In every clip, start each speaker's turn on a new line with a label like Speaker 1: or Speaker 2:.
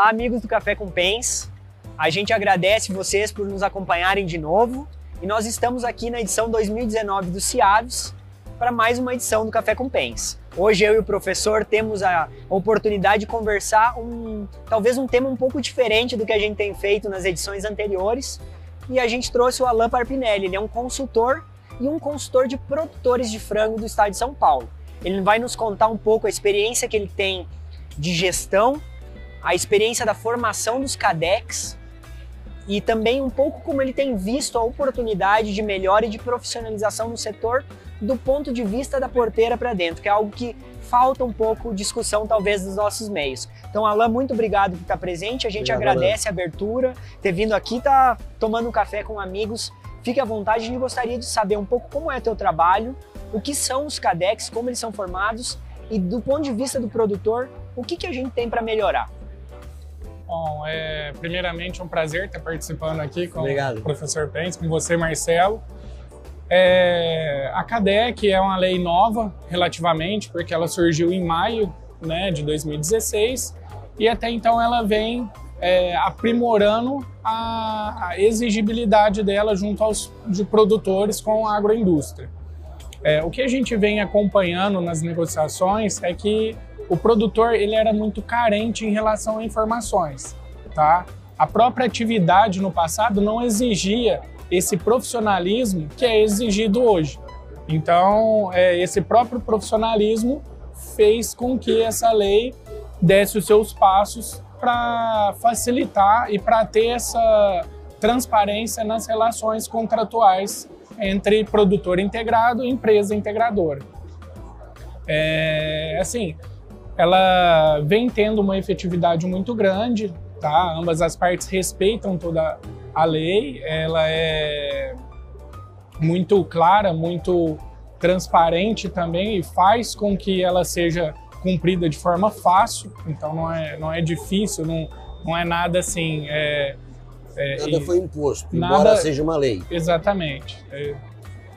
Speaker 1: Olá, amigos do Café com Pens. A gente agradece vocês por nos acompanharem de novo e nós estamos aqui na edição 2019 do CIAVES para mais uma edição do Café com Pens. Hoje eu e o professor temos a oportunidade de conversar um talvez um tema um pouco diferente do que a gente tem feito nas edições anteriores e a gente trouxe o Alan Parpinelli. Ele é um consultor e um consultor de produtores de frango do estado de São Paulo. Ele vai nos contar um pouco a experiência que ele tem de gestão, a experiência da formação dos CADEX e também um pouco como ele tem visto a oportunidade de melhora e de profissionalização no setor do ponto de vista da porteira para dentro, que é algo que falta um pouco discussão talvez dos nossos meios. Então, Alain, muito obrigado por estar presente. A gente obrigado, agradece Alain. a abertura, ter vindo aqui, tá tomando um café com amigos. Fique à vontade, a gente gostaria de saber um pouco como é teu trabalho, o que são os CADEX, como eles são formados e do ponto de vista do produtor, o que, que a gente tem para melhorar.
Speaker 2: Bom, é primeiramente um prazer estar participando aqui com
Speaker 3: Obrigado.
Speaker 2: o professor Pence, com você, Marcelo. É, a CADEC é uma lei nova, relativamente, porque ela surgiu em maio né, de 2016 e até então ela vem é, aprimorando a, a, exigibilidade dela junto aos de produtores com a agroindústria. É, o que a gente vem acompanhando nas negociações é que o produtor ele era muito carente em relação a informações, tá? A própria atividade no passado não exigia esse profissionalismo que é exigido hoje. Então, é, esse próprio profissionalismo fez com que essa lei desse os seus passos para facilitar e para ter essa transparência nas relações contratuais entre produtor integrado e empresa integradora. É, assim, ela vem tendo uma efetividade muito grande, tá? Ambas as partes respeitam toda a lei, ela é muito clara, muito transparente também e faz com que ela seja cumprida de forma fácil, então não é, não é difícil, não, não é nada assim. É,
Speaker 3: é, nada e, foi imposto, nada, embora seja uma lei.
Speaker 2: Exatamente. É,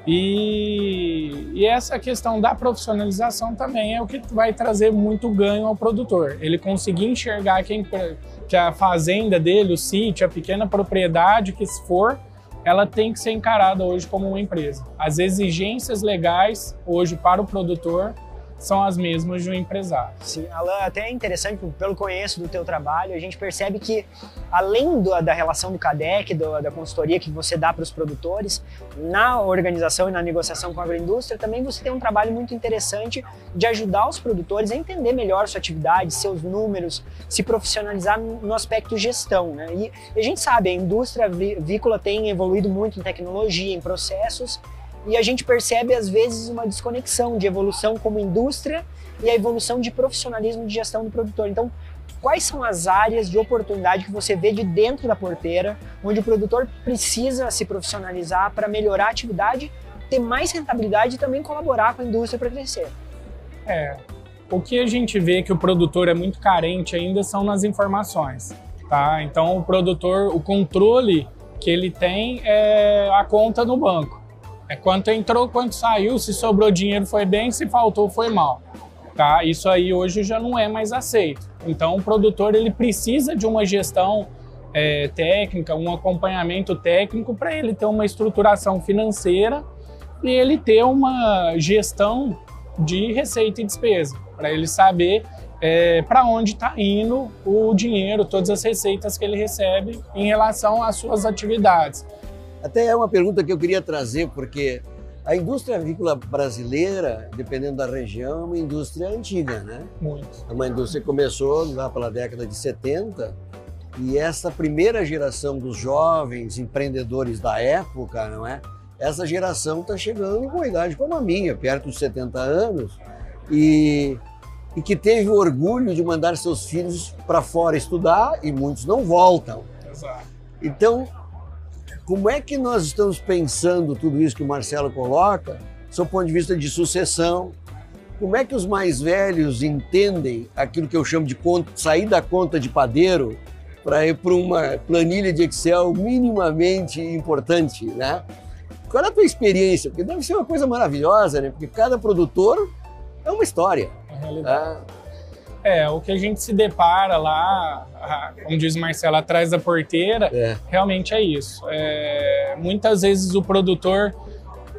Speaker 2: e, e, essa questão da profissionalização também é o que vai trazer muito ganho ao produtor. Ele conseguir enxergar que a, que a fazenda dele, o sítio, a pequena propriedade que for, ela tem que ser encarada hoje como uma empresa. As exigências legais hoje para o produtor são as mesmas de um empresário.
Speaker 1: Sim, Alan, até é interessante, pelo conheço do teu trabalho, a gente percebe que além do, da relação do CADEC, do, da consultoria que você dá para os produtores, na organização e na negociação com a agroindústria, também você tem um trabalho muito interessante de ajudar os produtores a entender melhor sua atividade, seus números, se profissionalizar no aspecto gestão. Né? E a gente sabe, a indústria avícola tem evoluído muito em tecnologia, em processos, e a gente percebe às vezes uma desconexão de evolução como indústria e a evolução de profissionalismo de gestão do produtor. Então, quais são as áreas de oportunidade que você vê de dentro da porteira, onde o produtor precisa se profissionalizar para melhorar a atividade, ter mais rentabilidade e também colaborar com a indústria para crescer?
Speaker 2: É, o que a gente vê que o produtor é muito carente ainda são nas informações, tá? Então o produtor, o controle que ele tem é a conta no banco. É quanto entrou, quanto saiu, se sobrou dinheiro foi bem, se faltou foi mal. Tá? Isso aí hoje já não é mais aceito. Então o produtor ele precisa de uma gestão é, técnica, um acompanhamento técnico para ele ter uma estruturação financeira e ele ter uma gestão de receita e despesa, para ele saber é, para onde está indo o dinheiro, todas as receitas que ele recebe em relação às suas atividades.
Speaker 3: Até é uma pergunta que eu queria trazer, porque a indústria avícola brasileira, dependendo da região, é uma indústria antiga, né?
Speaker 2: Muito.
Speaker 3: É uma indústria que começou lá pela década de 70 e essa primeira geração dos jovens empreendedores da época, não é? Essa geração está chegando com uma idade como a minha, perto dos 70 anos, e, e que teve o orgulho de mandar seus filhos para fora estudar e muitos não voltam.
Speaker 2: Exato.
Speaker 3: Então, como é que nós estamos pensando tudo isso que o Marcelo coloca, do ponto de vista de sucessão? Como é que os mais velhos entendem aquilo que eu chamo de conta, sair da conta de padeiro para ir para uma planilha de Excel minimamente importante, né? Qual é a tua experiência? Porque deve ser uma coisa maravilhosa, né? Porque cada produtor é uma história.
Speaker 2: É realidade. Né? É, o que a gente se depara lá, como diz Marcelo, atrás da porteira, é. realmente é isso. É, muitas vezes o produtor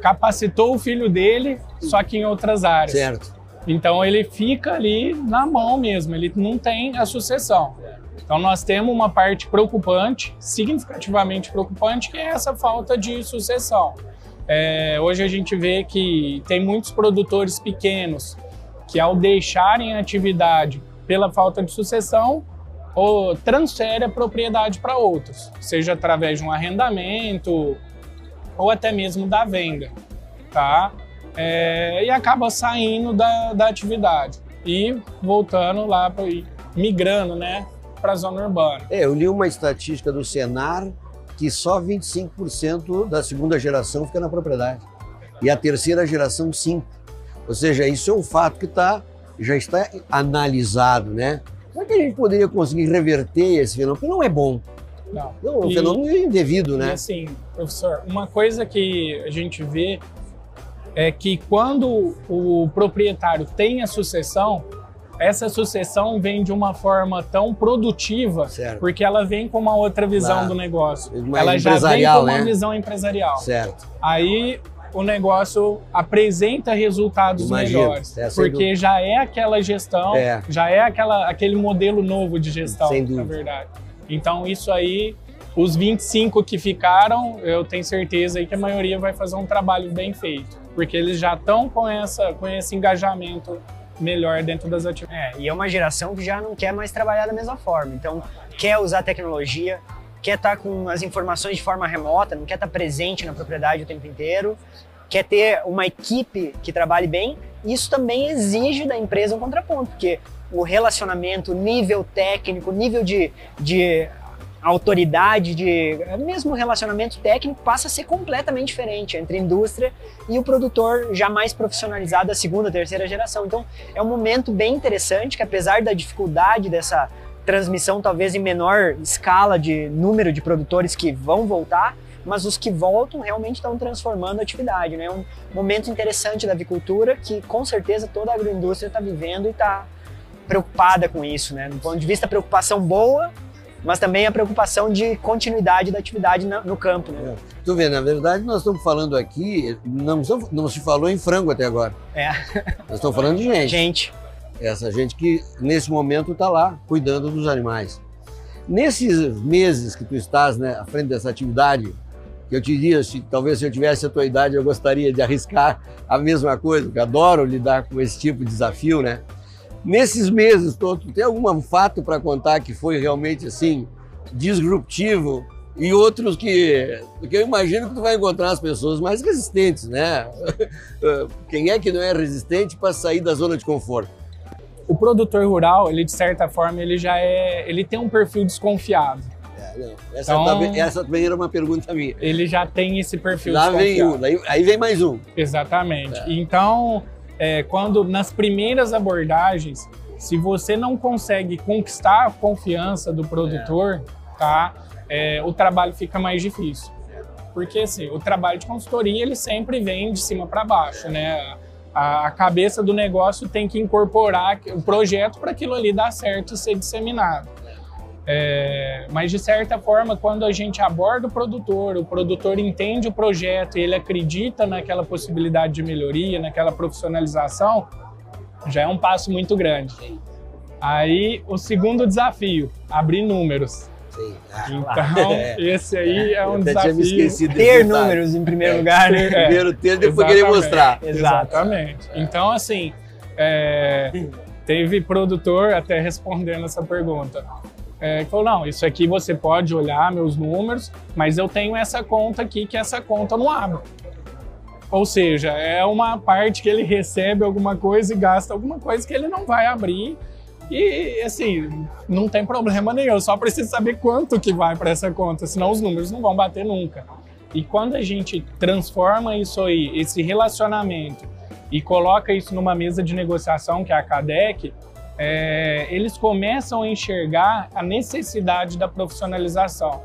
Speaker 2: capacitou o filho dele, só que em outras áreas.
Speaker 3: Certo.
Speaker 2: Então ele fica ali na mão mesmo, ele não tem a sucessão. Então nós temos uma parte preocupante, significativamente preocupante, que é essa falta de sucessão. É, hoje a gente vê que tem muitos produtores pequenos que ao deixarem a atividade pela falta de sucessão, ou transfere a propriedade para outros, seja através de um arrendamento ou até mesmo da venda, tá? É, e acaba saindo da, da atividade e voltando lá, pra, migrando, né, para a zona urbana.
Speaker 3: É, eu li uma estatística do Senar que só 25% da segunda geração fica na propriedade e a terceira geração 5%. Ou seja, isso é um fato que tá, já está analisado, né? Como é que a gente poderia conseguir reverter esse fenômeno? Porque não é bom.
Speaker 2: Não.
Speaker 3: não é um e, fenômeno indevido, né? E
Speaker 2: assim, professor, uma coisa que a gente vê é que quando o proprietário tem a sucessão, essa sucessão vem de uma forma tão produtiva, certo. porque ela vem com uma outra visão claro. do negócio. ela já vem com uma
Speaker 3: né?
Speaker 2: visão empresarial.
Speaker 3: Certo.
Speaker 2: Aí o negócio apresenta resultados Imagino. melhores. É, porque dúvida. já é aquela gestão, é. já é aquela, aquele modelo novo de gestão, na verdade. Então, isso aí, os 25 que ficaram, eu tenho certeza aí que a maioria vai fazer um trabalho bem feito. Porque eles já estão com, essa, com esse engajamento melhor dentro das atividades.
Speaker 1: É, e é uma geração que já não quer mais trabalhar da mesma forma. Então, quer usar tecnologia, quer estar tá com as informações de forma remota, não quer estar tá presente na propriedade o tempo inteiro, quer ter uma equipe que trabalhe bem. Isso também exige da empresa um contraponto, porque o relacionamento, nível técnico, nível de, de autoridade, de mesmo relacionamento técnico passa a ser completamente diferente entre a indústria e o produtor já mais profissionalizado da segunda, terceira geração. Então é um momento bem interessante que apesar da dificuldade dessa transmissão talvez em menor escala de número de produtores que vão voltar, mas os que voltam realmente estão transformando a atividade. Né? É um momento interessante da avicultura que com certeza toda a agroindústria está vivendo e está preocupada com isso. Né? Do ponto de vista preocupação boa, mas também a preocupação de continuidade da atividade no campo. Né?
Speaker 3: É. Tu vê, na verdade, nós estamos falando aqui, não, não se falou em frango até agora.
Speaker 1: É.
Speaker 3: Nós estamos falando de gente.
Speaker 1: Gente.
Speaker 3: Essa gente que nesse momento está lá cuidando dos animais. Nesses meses que tu estás né, à frente dessa atividade, que eu te diria, se, talvez se eu tivesse a tua idade eu gostaria de arriscar a mesma coisa, porque adoro lidar com esse tipo de desafio, né? Nesses meses todos, tem algum fato para contar que foi realmente assim disruptivo e outros que, que eu imagino que tu vai encontrar as pessoas mais resistentes, né? Quem é que não é resistente para sair da zona de conforto?
Speaker 2: O produtor rural, ele de certa forma, ele já é, ele tem um perfil desconfiado.
Speaker 3: É, não. Essa, então, também, essa também era uma pergunta minha.
Speaker 2: Ele já tem esse perfil
Speaker 3: Lá vem um, daí, aí vem mais um.
Speaker 2: Exatamente. É. Então, é, quando nas primeiras abordagens, se você não consegue conquistar a confiança do produtor, é. tá? É, o trabalho fica mais difícil. Porque assim, o trabalho de consultoria ele sempre vem de cima para baixo, né? A, cabeça do negócio tem que incorporar o projeto para aquilo ali dar certo e ser disseminado. É, mas de certa forma, quando a gente aborda o produtor, o produtor entende o projeto e ele acredita naquela possibilidade de melhoria, naquela profissionalização, já é um passo muito grande. Aí o segundo desafio, abrir números. Ah, então, é. esse aí é, é um desafio.
Speaker 1: ter números em primeiro é, lugar. Né?
Speaker 3: Primeiro ter, depois querer mostrar.
Speaker 2: Exatamente. Então, assim, é, teve produtor até respondendo essa pergunta. É, que falou, não, isso aqui você pode olhar meus números, mas eu tenho essa conta aqui que essa conta não abre. Ou seja, é uma parte que ele recebe alguma coisa e gasta alguma coisa que ele não vai abrir e assim, não tem problema nenhum, só preciso saber quanto que vai para essa conta, senão os números não vão bater nunca. E quando a gente transforma isso aí, esse relacionamento, e coloca isso numa mesa de negociação, que é a CADEC, é, eles começam a enxergar a necessidade da profissionalização.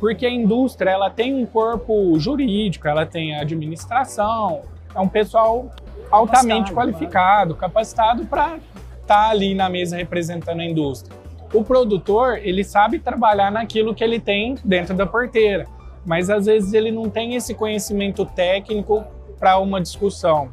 Speaker 2: Porque a indústria ela tem um corpo jurídico, ela tem administração, é um pessoal altamente capacitado, qualificado, capacitado para está ali na mesa representando a indústria. O produtor, ele sabe trabalhar naquilo que ele tem dentro da porteira, mas às vezes ele não tem esse conhecimento técnico para uma discussão.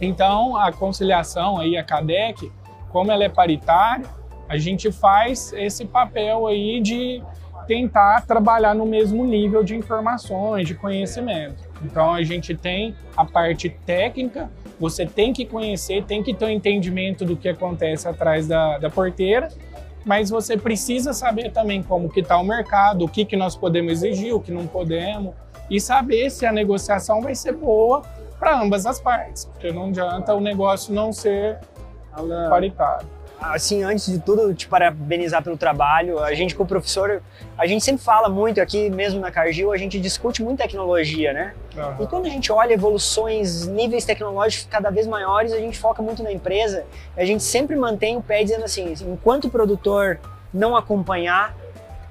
Speaker 2: Então, a conciliação aí, a CADEC, como ela é paritária, a gente faz esse papel aí de tentar trabalhar no mesmo nível de informações, de conhecimento. Então a gente tem a parte técnica, você tem que conhecer, tem que ter um entendimento do que acontece atrás da, da porteira, mas você precisa saber também como que está o mercado, o que, que nós podemos exigir, o que não podemos, e saber se a negociação vai ser boa para ambas as partes, porque não adianta o negócio não ser paritário
Speaker 1: assim, antes de tudo, te parabenizar pelo trabalho. A gente, com o professor, a gente sempre fala muito aqui, mesmo na Cargill, a gente discute muito tecnologia, né? Uhum. E quando a gente olha evoluções, níveis tecnológicos cada vez maiores, a gente foca muito na empresa. A gente sempre mantém o pé dizendo assim: enquanto o produtor não acompanhar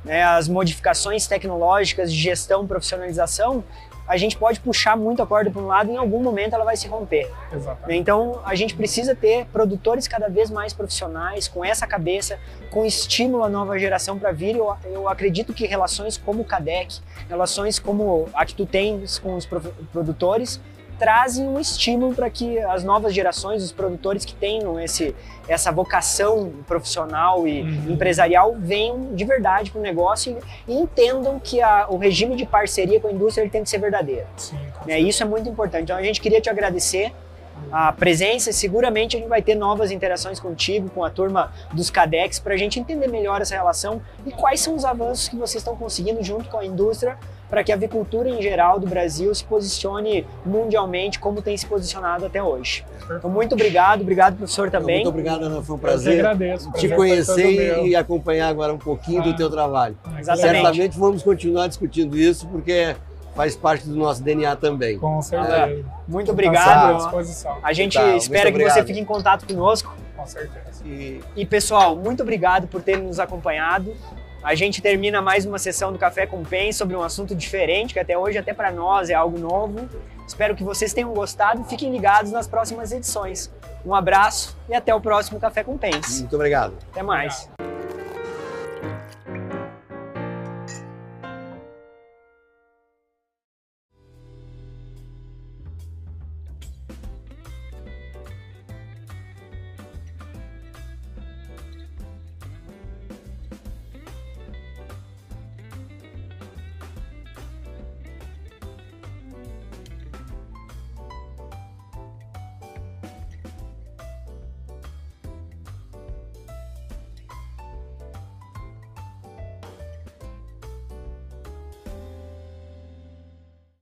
Speaker 1: né, as modificações tecnológicas de gestão, profissionalização, a gente pode puxar muito a corda para um lado e em algum momento ela vai se romper.
Speaker 2: Exatamente.
Speaker 1: Então a gente precisa ter produtores cada vez mais profissionais, com essa cabeça, com estímulo à nova geração para vir. Eu, eu acredito que relações como o CADEC, relações como a que tu tens com os produtores, trazem um estímulo para que as novas gerações, os produtores que tenham esse, essa vocação profissional e uhum. empresarial venham de verdade para o negócio e, e, entendam que a, o regime de parceria com a indústria ele tem que ser verdadeiro. Sim, né? Isso é muito importante. Então a gente queria te agradecer a presença e seguramente a gente vai ter novas interações contigo, com a turma dos CADEX, para a gente entender melhor essa relação e quais são os avanços que vocês estão conseguindo junto com a indústria para que a avicultura em geral do Brasil se posicione mundialmente como tem se posicionado até hoje. Então, muito obrigado, obrigado professor também.
Speaker 3: Muito obrigado, Ana, foi um prazer
Speaker 2: agradeço,
Speaker 3: te conhecer e acompanhar agora um pouquinho ah, do teu trabalho.
Speaker 1: Exatamente.
Speaker 3: Certamente vamos continuar discutindo isso porque faz parte do nosso DNA também.
Speaker 2: Com certeza. É.
Speaker 1: Muito obrigado. À disposição. A gente tá, espera que você fique em contato conosco.
Speaker 2: Com certeza.
Speaker 1: E, e pessoal, muito obrigado por terem nos acompanhado. A gente termina mais uma sessão do Café com Pen sobre um assunto diferente, que até hoje, até para nós, é algo novo. Espero que vocês tenham gostado e fiquem ligados nas próximas edições. Um abraço e até o próximo Café com Pens.
Speaker 3: Muito obrigado.
Speaker 1: Até mais. Obrigado.